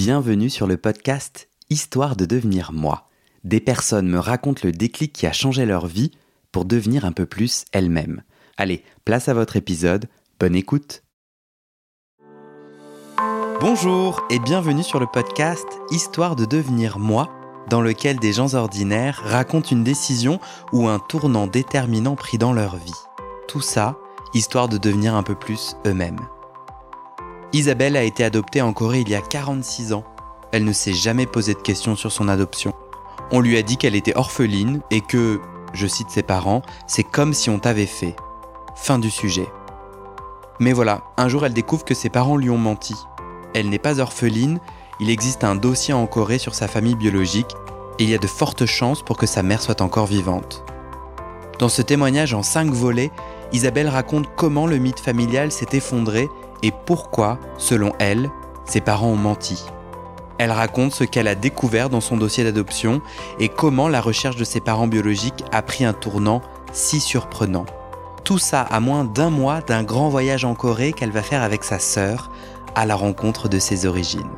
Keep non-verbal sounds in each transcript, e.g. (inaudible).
Bienvenue sur le podcast Histoire de devenir moi. Des personnes me racontent le déclic qui a changé leur vie pour devenir un peu plus elles-mêmes. Allez, place à votre épisode, bonne écoute. Bonjour et bienvenue sur le podcast Histoire de devenir moi, dans lequel des gens ordinaires racontent une décision ou un tournant déterminant pris dans leur vie. Tout ça, histoire de devenir un peu plus eux-mêmes. Isabelle a été adoptée en Corée il y a 46 ans. Elle ne s'est jamais posé de questions sur son adoption. On lui a dit qu'elle était orpheline et que, je cite ses parents, c'est comme si on t'avait fait. Fin du sujet. Mais voilà, un jour elle découvre que ses parents lui ont menti. Elle n'est pas orpheline, il existe un dossier en Corée sur sa famille biologique et il y a de fortes chances pour que sa mère soit encore vivante. Dans ce témoignage en cinq volets, Isabelle raconte comment le mythe familial s'est effondré et pourquoi, selon elle, ses parents ont menti. Elle raconte ce qu'elle a découvert dans son dossier d'adoption et comment la recherche de ses parents biologiques a pris un tournant si surprenant. Tout ça à moins d'un mois d'un grand voyage en Corée qu'elle va faire avec sa sœur à la rencontre de ses origines.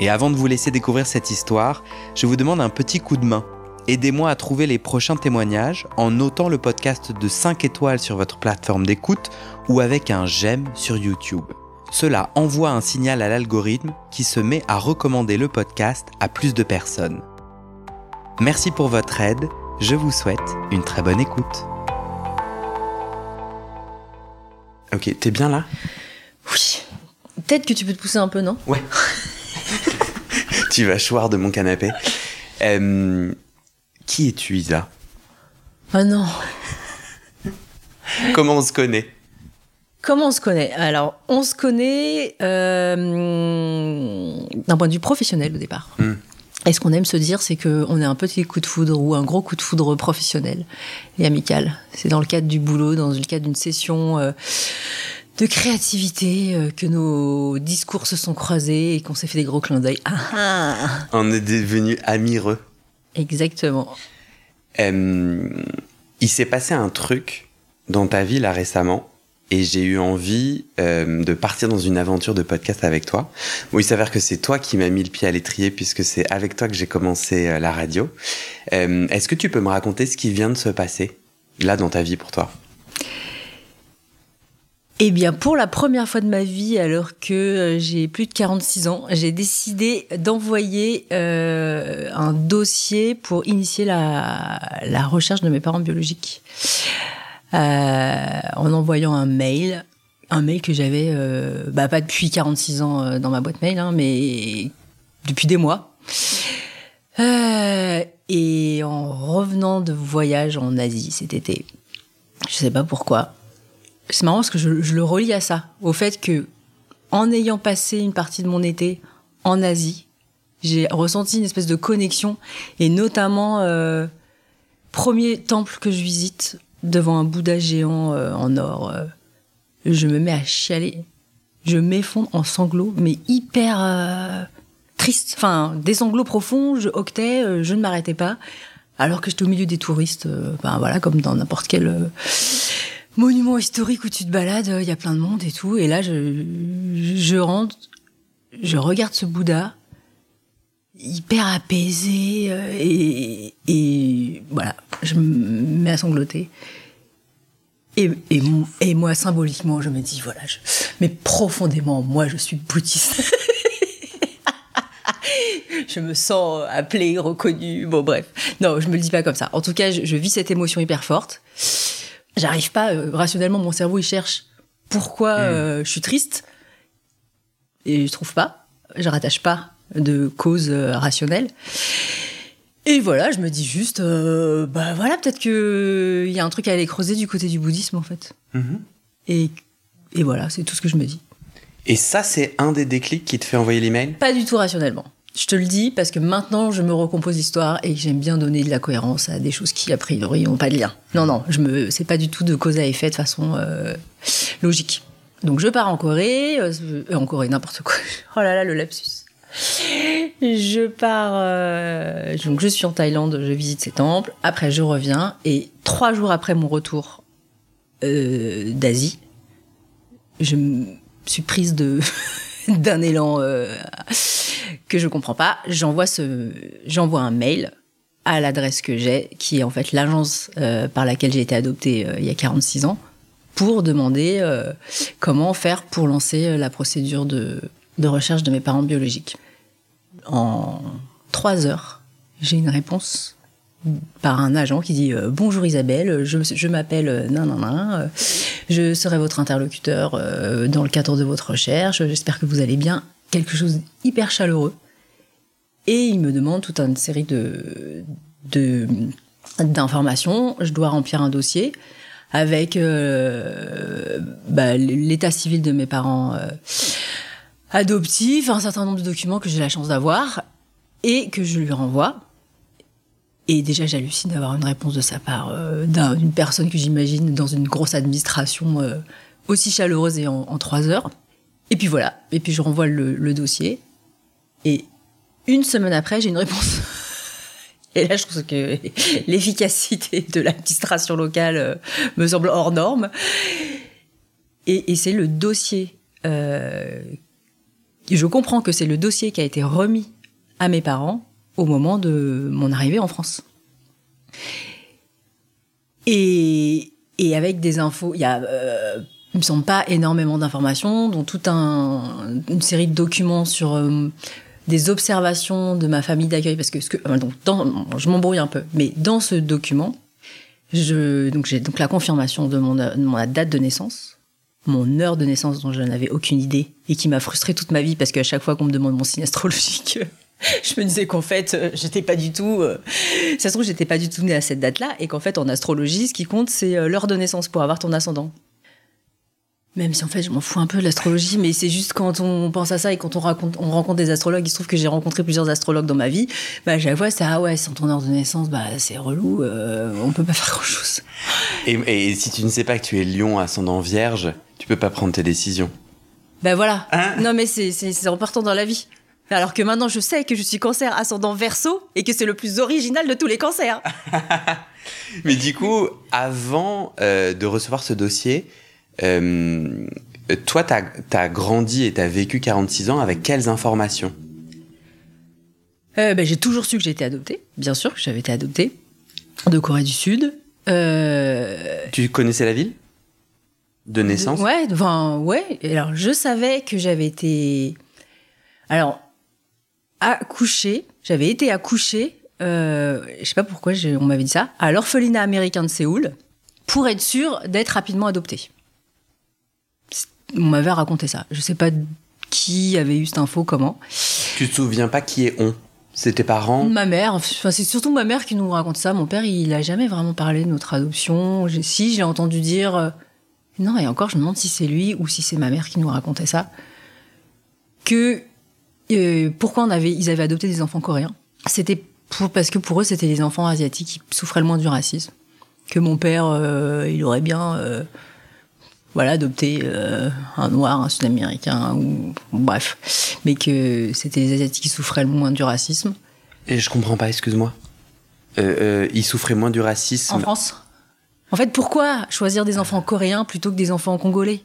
Et avant de vous laisser découvrir cette histoire, je vous demande un petit coup de main. Aidez-moi à trouver les prochains témoignages en notant le podcast de 5 étoiles sur votre plateforme d'écoute ou avec un j'aime sur YouTube. Cela envoie un signal à l'algorithme qui se met à recommander le podcast à plus de personnes. Merci pour votre aide, je vous souhaite une très bonne écoute. Ok, t'es bien là? Oui. Peut-être que tu peux te pousser un peu, non? Ouais. (laughs) tu vas choir de mon canapé. Euh, qui es-tu, Isa? Ah non. (laughs) Comment on se connaît? Comment on se connaît? Alors, on se connaît euh, d'un point de vue professionnel au départ. Hmm. Et ce qu'on aime se dire, c'est qu'on a un petit coup de foudre ou un gros coup de foudre professionnel et amical. C'est dans le cadre du boulot, dans le cadre d'une session euh, de créativité euh, que nos discours se sont croisés et qu'on s'est fait des gros clins d'œil. Ah, ah. On est devenus amireux. Exactement. Il s'est passé un truc dans ta vie là récemment et j'ai eu envie de partir dans une aventure de podcast avec toi. Bon, il s'avère que c'est toi qui m'as mis le pied à l'étrier puisque c'est avec toi que j'ai commencé euh, la radio. Est-ce que tu peux me raconter ce qui vient de se passer là dans ta vie pour toi? Eh bien, pour la première fois de ma vie, alors que euh, j'ai plus de 46 ans, j'ai décidé d'envoyer euh, un dossier pour initier la, recherche de mes parents biologiques. Euh, en envoyant un mail, un mail que j'avais, bah, pas depuis 46 ans dans ma boîte mail, hein, mais depuis des mois. Et en revenant de voyage en Asie cet été, je sais pas pourquoi, c'est marrant parce que je, je le relie à ça, au fait que en ayant passé une partie de mon été en Asie, j'ai ressenti une espèce de connexion et notamment euh, premier temple que je visite devant un Bouddha géant euh, en or, euh, je me mets à chialer, je m'effondre en sanglots, mais hyper euh, triste, enfin des sanglots profonds, je octais, euh, je ne m'arrêtais pas, alors que j'étais au milieu des touristes, euh, ben voilà comme dans n'importe quel euh, monument historique où tu te balades, il y a plein de monde et tout. Et là, je, rentre, je regarde ce Bouddha, hyper apaisé, euh, et, voilà, je me mets à sangloter. Et, moi, symboliquement, je me dis, voilà, mais profondément, moi, je suis bouddhiste. (laughs) je me sens appelée, reconnue. Bon, bref. Non, je me le dis pas comme ça. En tout cas, je vis cette émotion hyper forte. J'arrive pas, euh, rationnellement, mon cerveau, il cherche pourquoi euh, je suis triste. Et je trouve pas. Je rattache pas de cause euh, rationnelle. Et voilà, je me dis juste, bah voilà, peut-être que il y a un truc à aller creuser du côté du bouddhisme, en fait. Et, et voilà, c'est tout ce que je me dis. Et ça, c'est un des déclics qui te fait envoyer l'email? Pas du tout rationnellement. Je te le dis parce que maintenant je me recompose l'histoire et j'aime bien donner de la cohérence à des choses qui a priori n'ont pas de lien. Non non, je me c'est pas du tout de cause à effet de façon euh, logique. Donc je pars en Corée, euh, euh, en Corée n'importe quoi. (laughs) Oh là là le lapsus. Je pars donc je suis en Thaïlande, je visite ces temples. Après je reviens et trois jours après mon retour d'Asie, je me suis prise de (laughs) d'un élan que je comprends pas, j'envoie un mail à l'adresse que j'ai, qui est en fait l'agence par laquelle j'ai été adoptée il y a 46 ans, pour demander comment faire pour lancer la procédure de, recherche de mes parents biologiques. En trois heures, j'ai une réponse par un agent qui dit euh, bonjour Isabelle, je, m'appelle euh, nan nan nan, euh, je serai votre interlocuteur dans le cadre de votre recherche, j'espère que vous allez bien, quelque chose hyper chaleureux. Et il me demande toute une série de d'informations, je dois remplir un dossier avec bah, l'état civil de mes parents adoptifs, un certain nombre de documents que j'ai la chance d'avoir et que je lui renvoie. Et déjà, j'hallucine d'avoir une réponse de sa part euh, d'une personne que j'imagine dans une grosse administration euh, aussi chaleureuse et en, trois heures. Et puis voilà. Et puis je renvoie le, dossier. Et une semaine après, j'ai une réponse. (laughs) Et là, je trouve que (laughs) l'efficacité de l'administration locale euh, me semble hors norme. Et, et c'est le dossier. je comprends que c'est le dossier qui a été remis à mes parents au moment de mon arrivée en France. Et, et avec des infos, il y a, euh, il me semble pas énormément d'informations, dont toute un, une série de documents sur euh, des observations de ma famille d'accueil, parce que, euh, donc dans, je m'embrouille un peu, mais dans ce document, donc j'ai donc la confirmation de mon, de mon date de naissance, mon heure de naissance dont je n'avais aucune idée et qui m'a frustrée toute ma vie parce qu'à chaque fois qu'on me demande mon signe astrologique, (laughs) je me disais qu'en fait, euh, j'étais pas du tout. Euh, ça se trouve, j'étais pas du tout née à cette date-là, et qu'en fait, en astrologie, ce qui compte, c'est euh, l'heure de naissance pour avoir ton ascendant. Même si en fait, je m'en fous un peu de l'astrologie, mais c'est juste quand on pense à ça et quand on, raconte, on rencontre des astrologues, il se trouve que j'ai rencontré plusieurs astrologues dans ma vie, bah, chaque fois, c'est ah ouais, sans ton heure de naissance, bah, c'est relou, on peut pas (laughs) faire grand chose. Et, si tu ne sais pas que tu es lion ascendant vierge, tu peux pas prendre tes décisions. Ben voilà. Hein non, mais c'est important dans la vie. Alors que maintenant, je sais que je suis cancer ascendant verso et que c'est le plus original de tous les cancers. (laughs) Mais du coup, avant euh, de recevoir ce dossier, euh, toi, tu as, grandi et tu as vécu 46 ans avec quelles informations? Euh, ben, J'ai toujours su que j'ai été adoptée, bien sûr que j'avais été adoptée, de Corée du Sud. Tu connaissais la ville? De naissance? Ouais, enfin, ouais. Alors, je savais que j'avais été... Alors, accouché, j'avais été accouché, euh, je sais pas pourquoi on m'avait dit ça, à l'orphelinat américain de Séoul, pour être sûr d'être rapidement adopté. On m'avait raconté ça. Je sais pas qui avait eu cette info, comment. Tu te souviens pas qui est on? C'est tes parents? Ma mère. Enfin, c'est surtout ma mère qui nous raconte ça. Mon père, il a jamais vraiment parlé de notre adoption. Si, j'ai entendu dire. Euh, non, et encore, je me demande si c'est lui ou si c'est ma mère qui nous racontait ça. Que pourquoi on avait, ils avaient adopté des enfants coréens? C'était pour, parce que pour eux, c'était les enfants asiatiques qui souffraient le moins du racisme. Que mon père, euh, il aurait bien, euh, voilà, adopté euh, un noir, un sud-américain, ou bref, mais que c'était les asiatiques qui souffraient le moins du racisme. Et je comprends pas, excuse-moi. ils souffraient moins du racisme. En France? En fait, pourquoi choisir des enfants coréens plutôt que des enfants congolais?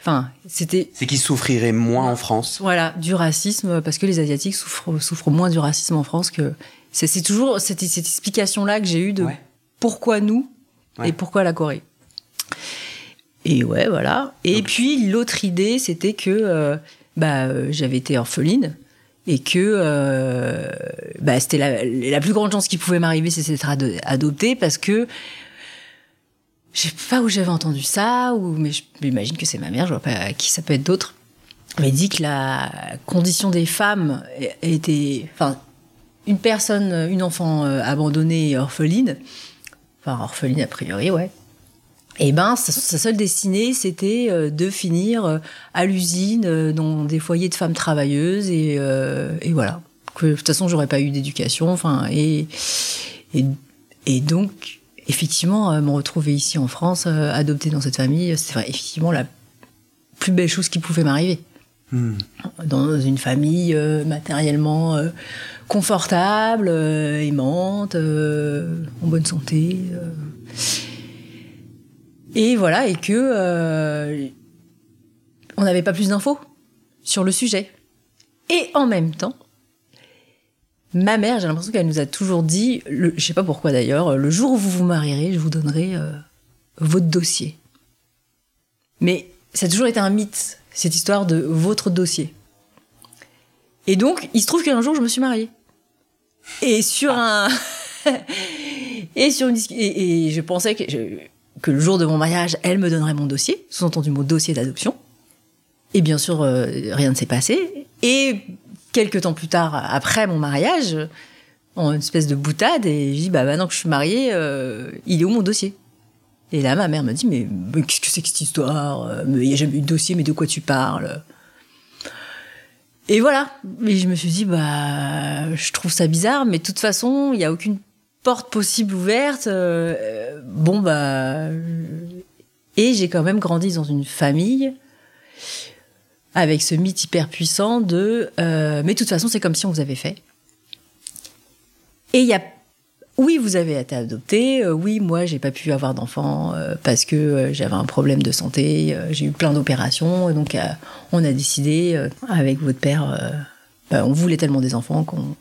Enfin, c'était. C'est qu'ils souffriraient moins en France. Voilà, du racisme, parce que les Asiatiques souffrent, souffrent moins du racisme en France que. C'est toujours cette, cette explication-là que j'ai eue de pourquoi nous et pourquoi la Corée. Et ouais, voilà. Et puis l'autre idée, c'était que euh, bah, euh, j'avais été orpheline et que euh, bah, c'était la, la, plus grande chance qui pouvait m'arriver, c'était d'être adoptée parce que je sais pas où j'avais entendu ça, ou, mais je m'imagine que c'est ma mère, je vois pas qui ça peut être d'autre. Mais dit que la condition des femmes était, enfin, une personne, une enfant abandonnée et orpheline, enfin orpheline a priori, ouais. Et eh ben, sa, seule destinée, c'était euh, de finir euh, à l'usine, dans des foyers de femmes travailleuses, et, et voilà. Que, de toute façon, j'aurais pas eu d'éducation, enfin, et, et, et donc, effectivement, euh, me retrouver ici en France, euh, adopté dans cette famille, c'est effectivement la plus belle chose qui pouvait m'arriver. Hmm. Dans une famille euh, matériellement confortable, aimante, en bonne santé. Et voilà, et que on n'avait pas plus d'infos sur le sujet. Et en même temps, ma mère, j'ai l'impression qu'elle nous a toujours dit, le, je sais pas pourquoi d'ailleurs, le jour où vous vous marierez, je vous donnerai euh, votre dossier. Mais ça a toujours été un mythe, cette histoire de votre dossier. Et donc, il se trouve qu'un jour, je me suis mariée. Et sur un. (laughs) et sur une. Et, et je pensais que, que le jour de mon mariage, elle me donnerait mon dossier, sous-entendu mon dossier d'adoption. Et bien sûr, euh, rien ne s'est passé. Et quelques temps plus tard, après mon mariage, en une espèce de boutade, et je dis bah maintenant que je suis mariée, euh, il est où mon dossier? Et là, ma mère me dit mais, mais qu'est-ce que c'est que cette histoire? Il n'y a jamais eu de dossier, mais de quoi tu parles? Et voilà. Et je me suis dit bah je trouve ça bizarre, mais de toute façon, il n'y a aucune porte possible ouverte. Euh, bon bah et j'ai quand même grandi dans une famille avec ce mythe hyper puissant de euh, mais de toute façon c'est comme si on vous avait fait. Et il y a oui, vous avez été adopté. Euh, oui, moi, j'ai pas pu avoir d'enfant euh, parce que euh, j'avais un problème de santé. euh, j'ai eu plein d'opérations. Donc, euh, on a décidé euh, avec votre père, euh, bah, on voulait tellement des enfants qu'on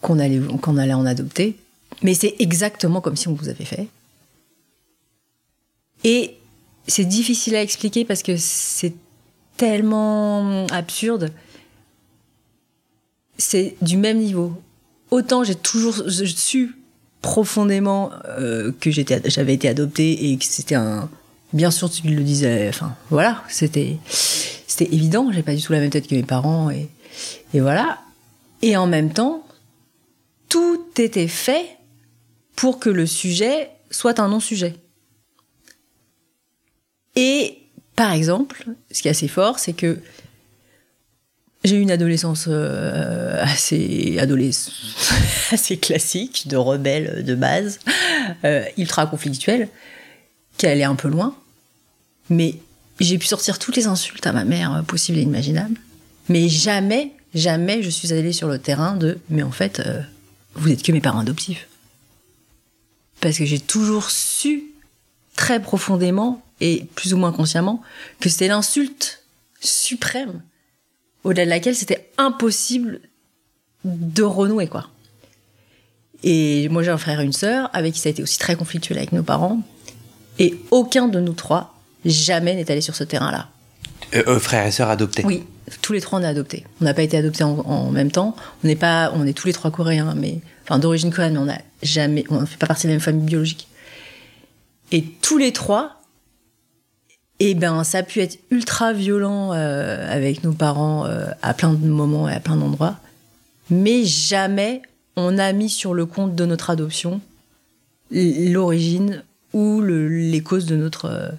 qu'on allait allait en adopter. Mais c'est exactement comme si on vous avait fait. Et c'est difficile à expliquer parce que c'est tellement absurde. C'est du même niveau. Autant j'ai toujours su profondément euh, que j'avais été adoptée et que c'était un. Bien sûr, tu le disais. Enfin, voilà, c'était, c'était évident. J'ai pas du tout la même tête que mes parents et, et voilà. Et en même temps, tout était fait pour que le sujet soit un non-sujet. Et par exemple, ce qui est assez fort, c'est que j'ai eu une adolescence euh, (laughs) assez, classique, de rebelle de base, euh, ultra conflictuelle, qui allait un peu loin. Mais j'ai pu sortir toutes les insultes à ma mère possibles et imaginables. Mais jamais, jamais je suis allée sur le terrain de mais en fait, euh, vous êtes que mes parents adoptifs. Parce que j'ai toujours su très profondément et plus ou moins consciemment que c'était l'insulte suprême au-delà de laquelle c'était impossible de renouer quoi. Et moi j'ai un frère et une sœur avec qui ça a été aussi très conflictuel avec nos parents et aucun de nous trois jamais n'est allé sur ce terrain-là. Euh, euh, frères et sœurs adoptés. Oui, tous les trois on est adoptés. On n'a pas été adoptés en, même temps. On n'est pas, on est tous les trois coréens, mais enfin d'origine coréenne, mais on n'a jamais, on ne fait pas partie de la même famille biologique. Et tous les trois, eh ben ça a pu être ultra violent euh, avec nos parents à plein de moments et à plein d'endroits, mais jamais on a mis sur le compte de notre adoption l'origine ou le- les causes de notre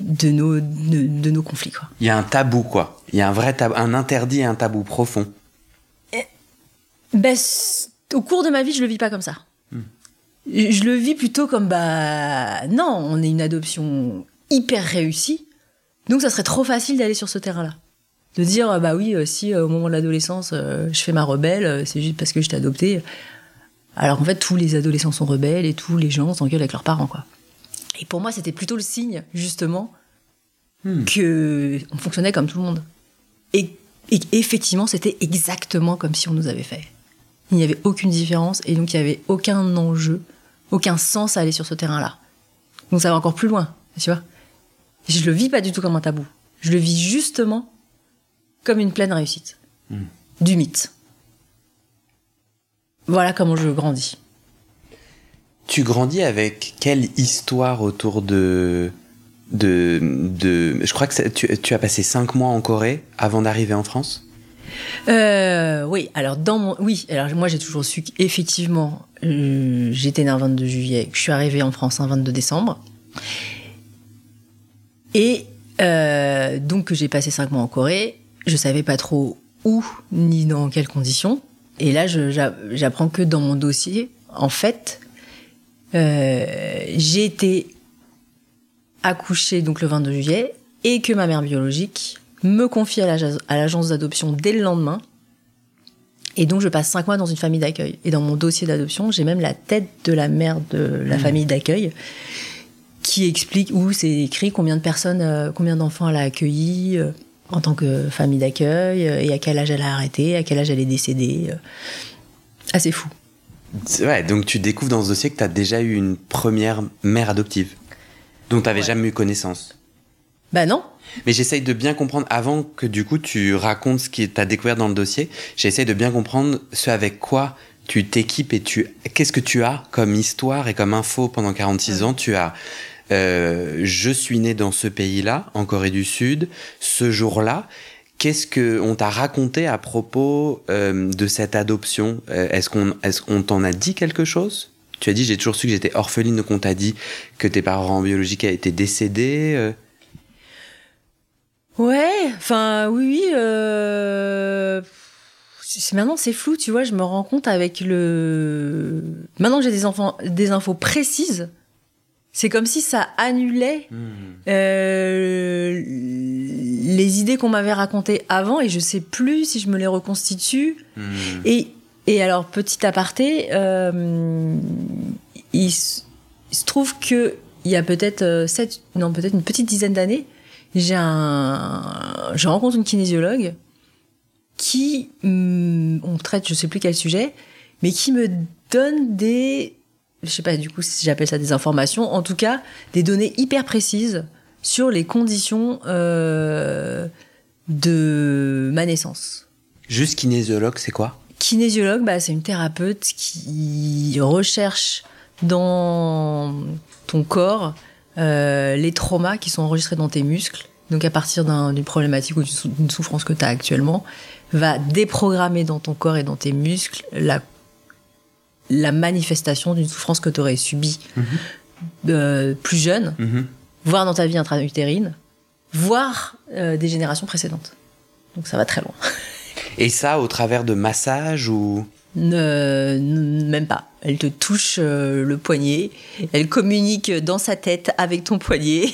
de nos de, de nos conflits quoi. Il y a un tabou, quoi. Il y a un vrai tabou, un interdit et un tabou profond. Ben, au cours de ma vie, je le vis pas comme ça. Je je le vis plutôt comme bah non, on est une adoption hyper réussie, donc ça serait trop facile d'aller sur ce terrain-là. De dire ah bah oui, euh, si euh, au moment de l'adolescence euh, je fais ma rebelle, c'est juste parce que je t'ai adopté. Alors en fait, tous les adolescents sont rebelles et tous les gens s'engueulent avec leurs parents quoi. Et pour moi, c'était plutôt le signe justement que on fonctionnait comme tout le monde. Et, et effectivement, c'était exactement comme si on nous avait fait. Il n'y avait aucune différence et donc il n'y avait aucun enjeu, aucun sens à aller sur ce terrain-là. Donc ça va encore plus loin, tu vois. Je le vis pas du tout comme un tabou. Je le vis justement comme une pleine réussite. Du mythe. Voilà comment je grandis. Tu grandis avec quelle histoire autour de. de. de je crois que tu, as passé cinq mois en Corée avant d'arriver en France? Euh, oui, alors dans mon, oui, alors moi j'ai toujours su qu'effectivement euh, j'étais née un 22 juillet, que je suis arrivée en France un 22 décembre, et euh, donc que j'ai passé cinq mois en Corée. Je savais pas trop où ni dans quelles conditions. Et là, j'apprends que dans mon dossier, en fait, j'ai été accouchée donc le 22 juillet et que ma mère biologique me confie à l'ag- à l'agence d'adoption dès le lendemain. Et donc je passe cinq mois dans une famille d'accueil. Et dans mon dossier d'adoption, j'ai même la tête de la mère de la famille d'accueil qui explique où c'est écrit combien de personnes, euh, combien d'enfants elle a accueillis. euh. en tant que famille d'accueil, et à quel âge elle a arrêté, à quel âge elle est décédée. Assez fou. Ouais, donc tu découvres dans ce dossier que tu as déjà eu une première mère adoptive, dont tu n'avais jamais eu connaissance. Bah non. Mais j'essaye de bien comprendre, avant que du coup tu racontes ce que tu as découvert dans le dossier, j'essaye de bien comprendre ce avec quoi tu t'équipes et tu... Qu'est-ce que tu as comme histoire et comme info pendant 46 ans Tu as... Euh, je suis né dans ce pays-là, en Corée du Sud, ce jour-là. Qu'est-ce que on t'a raconté à propos euh, de cette adoption? Euh, Est-ce qu'on est qu'on t'en a dit quelque chose? Tu as dit j'ai toujours su que j'étais orpheline, donc on t'a dit que tes parents biologiques étaient décédés. Euh. Ouais, enfin oui, oui. Maintenant c'est flou, tu vois. Je me rends compte avec le. Maintenant que j'ai des enfants, des infos précises c'est comme si ça annulait hmm. euh, les idées qu'on m'avait racontées avant et je sais plus si je me les reconstitue. Hmm. Et, et alors, petit aparté, euh, il, se trouve que il y a peut-être euh, sept, non peut-être une petite dizaine d'années, j'ai un, je rencontre une kinésiologue qui, hmm, on traite, je sais plus quel sujet, mais qui me donne des je sais pas du coup si j'appelle ça des informations, en tout cas des données hyper précises sur les conditions euh, de ma naissance. Juste kinésiologue, c'est quoi? Kinésiologue, bah, c'est une thérapeute qui recherche dans ton corps euh, les traumas qui sont enregistrés dans tes muscles. Donc à partir d'une problématique ou d'une souffrance que tu as actuellement, va déprogrammer dans ton corps et dans tes muscles la la manifestation d'une souffrance que tu aurais subie mhm. euh, plus jeune, mhm. Voire dans ta vie intra-utérine, voire euh, des générations précédentes. Donc ça va très loin. (laughs) Et ça au travers de massages ou? Ne, même pas. Elle te touche euh, le poignet, elle communique dans sa tête avec ton poignet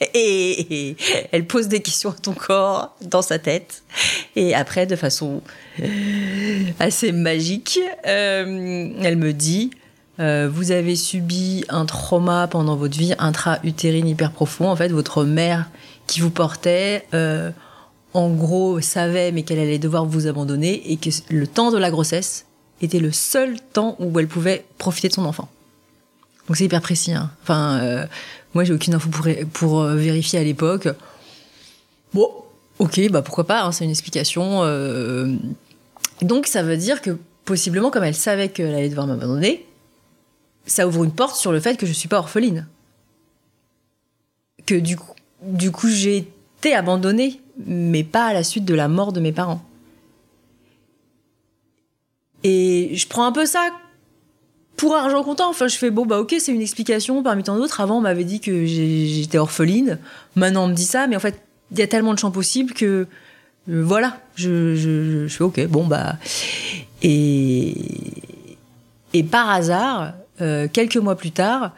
(laughs) et, elle pose des questions à ton corps dans sa tête. Et après, de façon assez magique, euh, elle me dit euh, Vous avez subi un trauma pendant votre vie intra-utérine hyper profond. En fait, votre mère qui vous portait, euh, en gros, savait mais qu'elle allait devoir vous abandonner et que le temps de la grossesse était le seul temps où elle pouvait profiter de son enfant. Donc c'est hyper précis. Hein. Enfin, moi, j'ai aucune info pour, pour euh, vérifier à l'époque. Bon, ok, bah pourquoi pas, hein, c'est une explication. Euh. Donc, ça veut dire que possiblement, comme elle savait qu'elle allait devoir m'abandonner, ça ouvre une porte sur le fait que je suis pas orpheline. Que du coup, j'ai été abandonnée, mais pas à la suite de la mort de mes parents. Et je prends un peu ça pour argent comptant, enfin, je fais bon, bah ok, c'est une explication parmi tant d'autres. Avant, on m'avait dit que j'étais orpheline. Maintenant, on me dit ça, mais en fait, il y a tellement de champs possibles que euh, voilà, je, je, fais ok, bon, bah. Et par hasard, euh, quelques mois plus tard,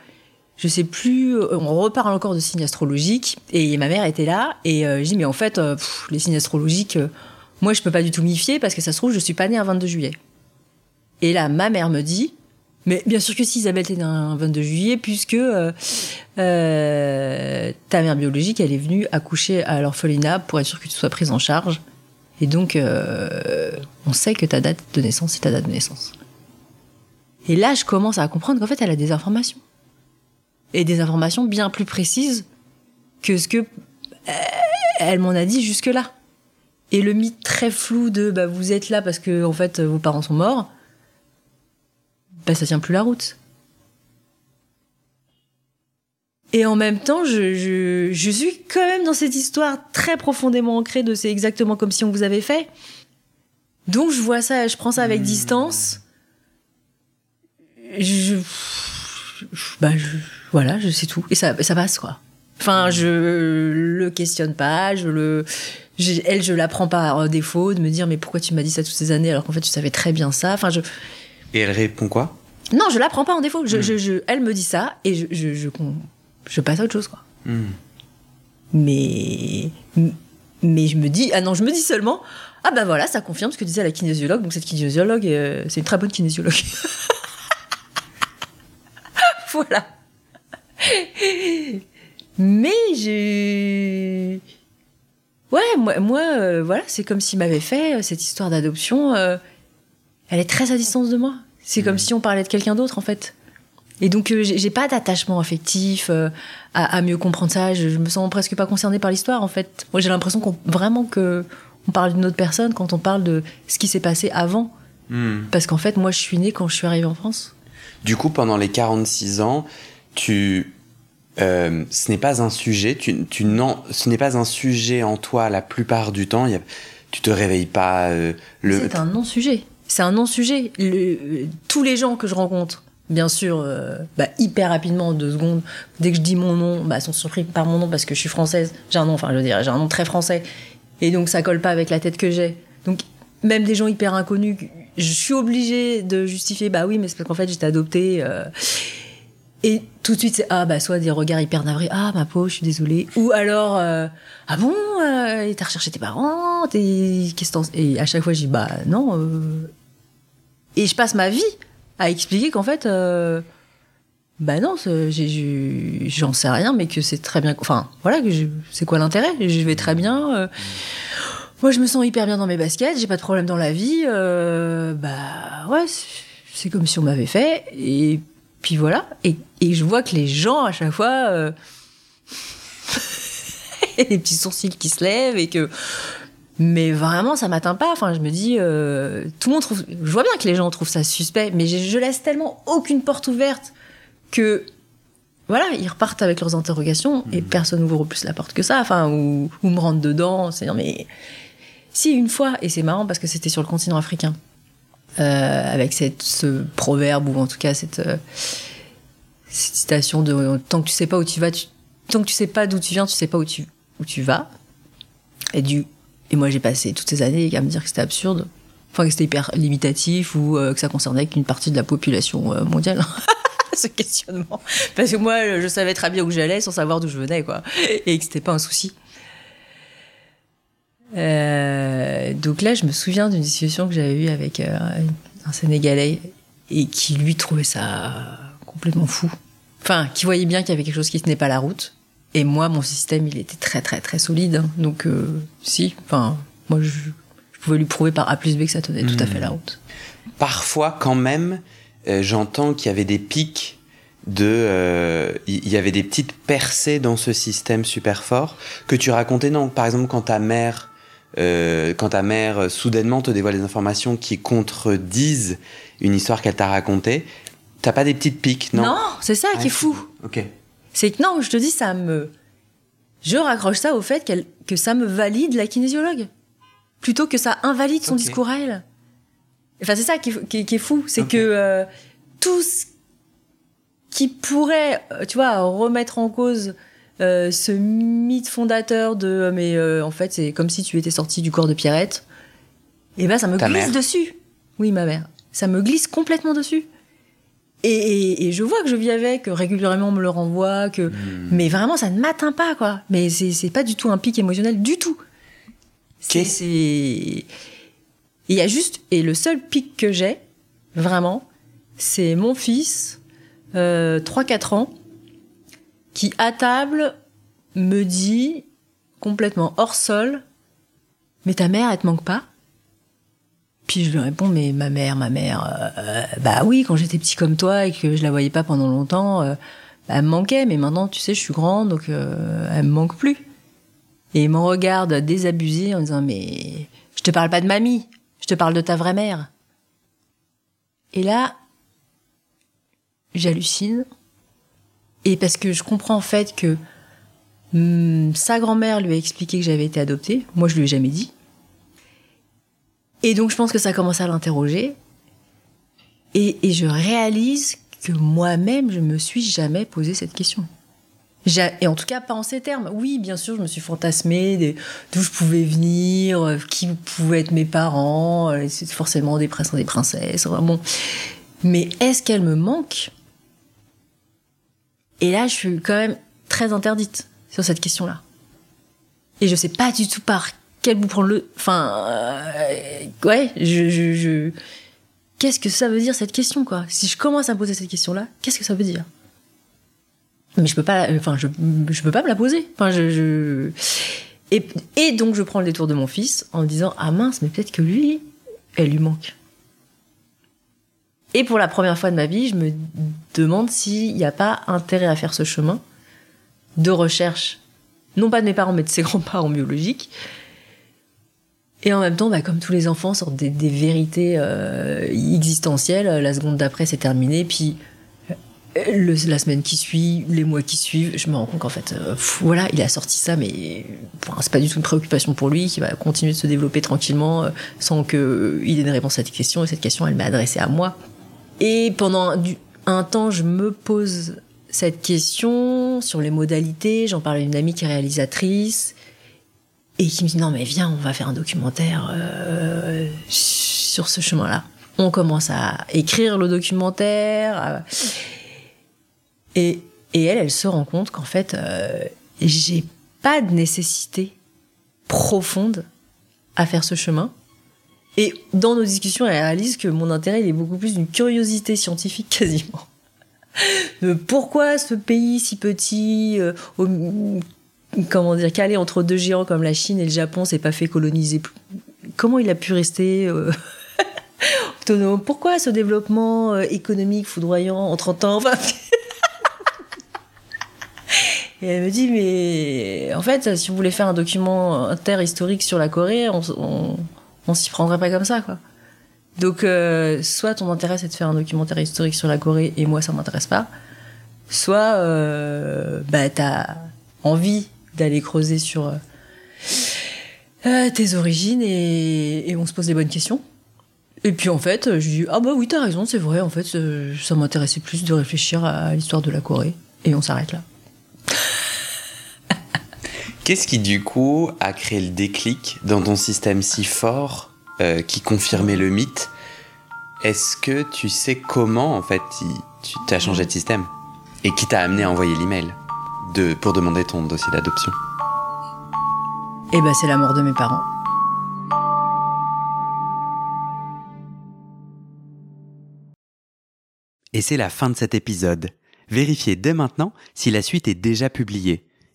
je sais plus, on reparle encore de signes astrologiques, et ma mère était là, et euh, je dis, mais en fait, les signes astrologiques, moi, je peux pas du tout m'y fier parce que ça se trouve, je suis pas née un 22 juillet. Et là, ma mère me dit, mais bien sûr que si Isabelle était un 22 juillet, puisque euh, euh, ta mère biologique, elle est venue accoucher à l'orphelinat pour être sûre que tu sois prise en charge. Et donc, euh, on sait que ta date de naissance, c'est ta date de naissance. Et là, je commence à comprendre qu'en fait, elle a des informations. Et des informations bien plus précises que ce que elle m'en a dit jusque-là. Et le mythe très flou de bah, vous êtes là parce que en fait vos parents sont morts bah, ça tient plus la route. Et en même temps, je, je, suis quand même dans cette histoire très profondément ancrée de c'est exactement comme si on vous avait fait. Donc je vois ça, je prends ça avec hmm. distance. Je, bah je, voilà, je sais tout et ça, ça passe quoi. Enfin, je le questionne pas, je le, elle, je la prends pas à défaut de me dire mais pourquoi tu m'as dit ça toutes ces années alors qu'en fait tu savais très bien ça? Enfin, je, et elle répond quoi? Non, je la prends pas en défaut. Je, hmm. je, elle me dit ça et je, je, je, passe à autre chose, quoi. Hmm. Mais, mais je me dis, ah non, je me dis seulement, ah ben voilà, ça confirme ce que disait la kinésiologue. Donc cette kinésiologue, euh, c'est une très bonne kinésiologue. (laughs) (laughs) voilà. Mais j'ai. Ouais, moi, moi euh, voilà, c'est comme s'il m'avait fait euh, cette histoire d'adoption. euh, elle est très à distance de moi. C'est comme si on parlait de quelqu'un d'autre, en fait. Et donc, euh, j'ai pas d'attachement affectif à, à mieux comprendre ça. Je, je me sens presque pas concernée par l'histoire, en fait. Moi, j'ai l'impression qu'on vraiment que on parle d'une autre personne quand on parle de ce qui s'est passé avant. Hmm. Parce qu'en fait, moi, je suis née quand je suis arrivée en France. Du coup, pendant les 46 ans, tu, euh, ce n'est pas un sujet, tu, tu ce n'est pas un sujet en toi la plupart du temps. Y tu te réveilles pas. euh, le, C'est un non-sujet. C'est un non-sujet. Le- tous les gens que je rencontre, bien sûr, euh, bah, hyper rapidement, en deux secondes, dès que je dis mon nom, bah, sont surpris par mon nom parce que je suis française. J'ai un nom, enfin, je veux dire, j'ai un nom très français. Et donc, ça colle pas avec la tête que j'ai. Donc, même des gens hyper inconnus, je suis obligée de justifier, bah oui, mais c'est parce qu'en fait, j'étais adoptée. euh, et tout de suite, c'est ah bah soit des regards hyper navrés, ah ma pauvre, je suis désolée, ou alors euh, ah bon, euh, t'as recherché tes parents, t'es qu'est-ce et à chaque fois je dis bah non, euh, et je passe ma vie à expliquer qu'en fait euh, bah non, j'en sais rien, mais que c'est très bien, enfin voilà, que c'est quoi l'intérêt, je vais très bien. Moi, je me sens hyper bien dans mes baskets, j'ai pas de problème dans la vie. euh, bah ouais, c'est- comme si on m'avait fait. Et puis voilà. Et, et je vois que les gens, à chaque fois, euh, (laughs) les petits sourcils qui se lèvent et que. Mais vraiment, ça m'atteint pas. Enfin, je me dis, euh, tout le monde trouve. Je vois bien que les gens trouvent ça suspect, mais je, je laisse tellement aucune porte ouverte que. Voilà, ils repartent avec leurs interrogations et personne n'ouvre plus la porte que ça. Enfin, ou, ou me rentre dedans. C'est non, mais. Si, une fois, et c'est marrant parce que c'était sur le continent africain, euh, avec cette, ce proverbe, ou en tout cas cette, euh, citation de tant que tu sais pas où tu vas, tant que tu sais pas d'où tu viens, tu sais pas où tu, où tu vas. Et, du, et moi, j'ai passé toutes ces années à me dire que c'était absurde, enfin que c'était hyper limitatif ou euh, que ça concernait qu'une partie de la population euh, mondiale. (laughs) Ce questionnement. Parce que moi, je savais très bien où j'allais sans savoir d'où je venais, quoi. Et que c'était pas un souci. Euh, donc là, je me souviens d'une discussion que j'avais eue avec euh, un Sénégalais et qui lui trouvait ça complètement fou. Enfin, qui voyait bien qu'il y avait quelque chose qui tenait pas la route. Et moi, mon système, il était très très très solide. hein. Donc euh, si, enfin, moi, je, je pouvais lui prouver par A plus B que ça tenait tout à fait la route. Parfois, quand même, j'entends qu'il y avait des pics de, euh, il y avait des petites percées dans ce système super fort que tu racontais. Non, par exemple, quand ta mère, euh, quand ta mère euh, soudainement te dévoile des informations qui contredisent une histoire qu'elle t'a racontée, t'as pas des petites piques, non? C'est ça qui est Ah, fou. Ok. C'est que non, je te dis, ça me. Je raccroche ça au fait que ça me valide la kinésiologue. Plutôt que ça invalide son discours à elle. Enfin, c'est ça qui est, qui est- qui est fou. C'est que euh, tout ce qui pourrait, tu vois, remettre en cause euh, ce mythe fondateur de. euh, Mais euh, en fait, c'est comme si tu étais sorti du corps de Pierrette. Et ben, ça me Ta glisse mère dessus. Oui, ma mère. Ça me glisse complètement dessus. Et, et- et je vois que je vis avec, que régulièrement on me le renvoie, que Hmm. mais vraiment ça ne m'atteint pas quoi. Mais c'est c'est pas du tout un pic émotionnel du tout. C'est il y a juste et le seul pic que j'ai vraiment, c'est mon fils, euh, 3-4 ans, qui à table me dit complètement hors sol, mais ta mère elle te manque pas? Puis je lui réponds, mais ma mère, ma mère, euh, bah oui, quand j'étais petit comme toi et que je la voyais pas pendant longtemps, euh, bah, elle me manquait, mais maintenant, tu sais, je suis grande, donc euh, elle me manque plus. Et il me regarde désabusé en disant, mais je te parle pas de mamie, je te parle de ta vraie mère. Et là, j'hallucine. Et parce que je comprends en fait que hum, sa grand-mère lui a expliqué que j'avais été adoptée, moi je lui ai jamais dit. Et donc je pense que ça commence à l'interroger. Et, et je réalise que moi-même, je me suis jamais posé cette question. Et en tout cas, pas en ces termes. Oui, bien sûr, je me suis fantasmé des- d'où je pouvais venir, euh, qui pouvaient être mes parents, euh, c'est forcément des princes et des princesses. Bon. Mais est-ce qu'elle me manque? Et là, je suis quand même très interdite sur cette question-là. Et je sais pas du tout par quel bout prendre le. Enfin, euh, ouais, je, Qu'est-ce que ça veut dire cette question, quoi? Si je commence à me poser cette question-là, qu'est-ce que ça veut dire? Mais je peux pas. Enfin, je, peux pas me la poser. Enfin, je. je- Et, et donc je prends le détour de mon fils en me disant ah mince mais peut-être que lui elle lui manque. Et pour la première fois de ma vie, je me demande s'il n'y a pas intérêt à faire ce chemin de recherche, non pas de mes parents, mais de ses (laughs) grands-parents biologiques. Et en même temps, bah, comme tous les enfants, sortent des, vérités euh, existentielles. La seconde d'après, c'est terminé. Puis euh, la semaine qui suit, les mois qui suivent, je me rends compte qu'en fait, euh, voilà, il a sorti ça, mais c'est pas du tout une préoccupation pour lui, qui va continuer de se développer tranquillement sans qu'il ait une réponse à cette question. Et cette question, elle m'est adressée à moi. Et pendant un temps, je me pose cette question sur les modalités. J'en parle à une amie qui est réalisatrice et qui me dit non mais viens, on va faire un documentaire euh, sur ce chemin-là. On commence à écrire le documentaire et, et elle, elle se rend compte qu'en fait, euh, j'ai pas de nécessité profonde à faire ce chemin et dans nos discussions, elle réalise que mon intérêt, il est beaucoup plus d'une curiosité scientifique (laughs) quasiment. Pourquoi ce pays si petit, euh, comment dire, calé entre deux géants comme la Chine et le Japon, s'est pas fait coloniser Comment il a pu rester euh, (laughs) autonome? Pourquoi ce développement euh, économique foudroyant en 30 ans? (laughs) Et elle me dit, mais en fait, si vous voulez faire un document interhistorique sur la Corée, on s'y prendrait pas comme ça, quoi. Donc, euh, soit ton intérêt c'est de faire un documentaire historique sur la Corée et moi ça m'intéresse pas, soit euh, bah t'as envie d'aller creuser sur euh, euh, tes origines et, et, on se pose les bonnes questions. Et puis en fait, je dis ah bah oui t'as raison c'est vrai en fait ça m'intéressait plus de réfléchir à l'histoire de la Corée et on s'arrête là. Qu'est-ce qui, du coup, a créé le déclic dans ton système si fort euh, qui confirmait le mythe? Est-ce que tu sais comment, en fait, tu t'as changé de système? Et qui t'a amené à envoyer l'email de, pour demander ton dossier d'adoption? Eh ben, c'est la mort de mes parents. Et c'est la fin de cet épisode. Vérifiez dès maintenant si la suite est déjà publiée.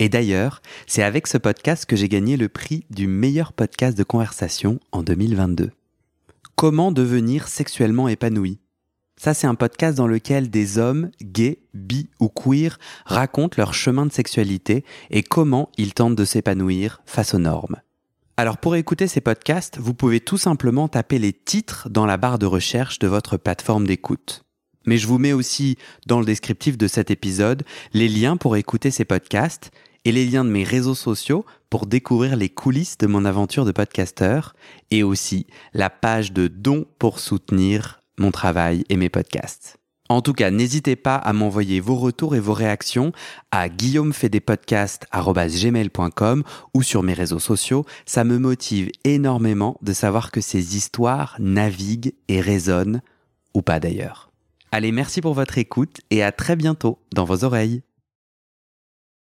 Et d'ailleurs, c'est avec ce podcast que j'ai gagné le prix du meilleur podcast de conversation en 2022. Comment devenir sexuellement épanoui? Ça, c'est un podcast dans lequel des hommes, gays, bi ou queer, racontent leur chemin de sexualité et comment ils tentent de s'épanouir face aux normes. Alors pour écouter ces podcasts, vous pouvez tout simplement taper les titres dans la barre de recherche de votre plateforme d'écoute. Mais je vous mets aussi dans le descriptif de cet épisode les liens pour écouter ces podcasts et les liens de mes réseaux sociaux pour découvrir les coulisses de mon aventure de podcasteur et aussi la page de dons pour soutenir mon travail et mes podcasts. En tout cas, n'hésitez pas à m'envoyer vos retours et vos réactions à guillaumefedepodcast.com ou sur mes réseaux sociaux. Ça me motive énormément de savoir que ces histoires naviguent et résonnent, ou pas d'ailleurs. Allez, merci pour votre écoute et à très bientôt dans vos oreilles.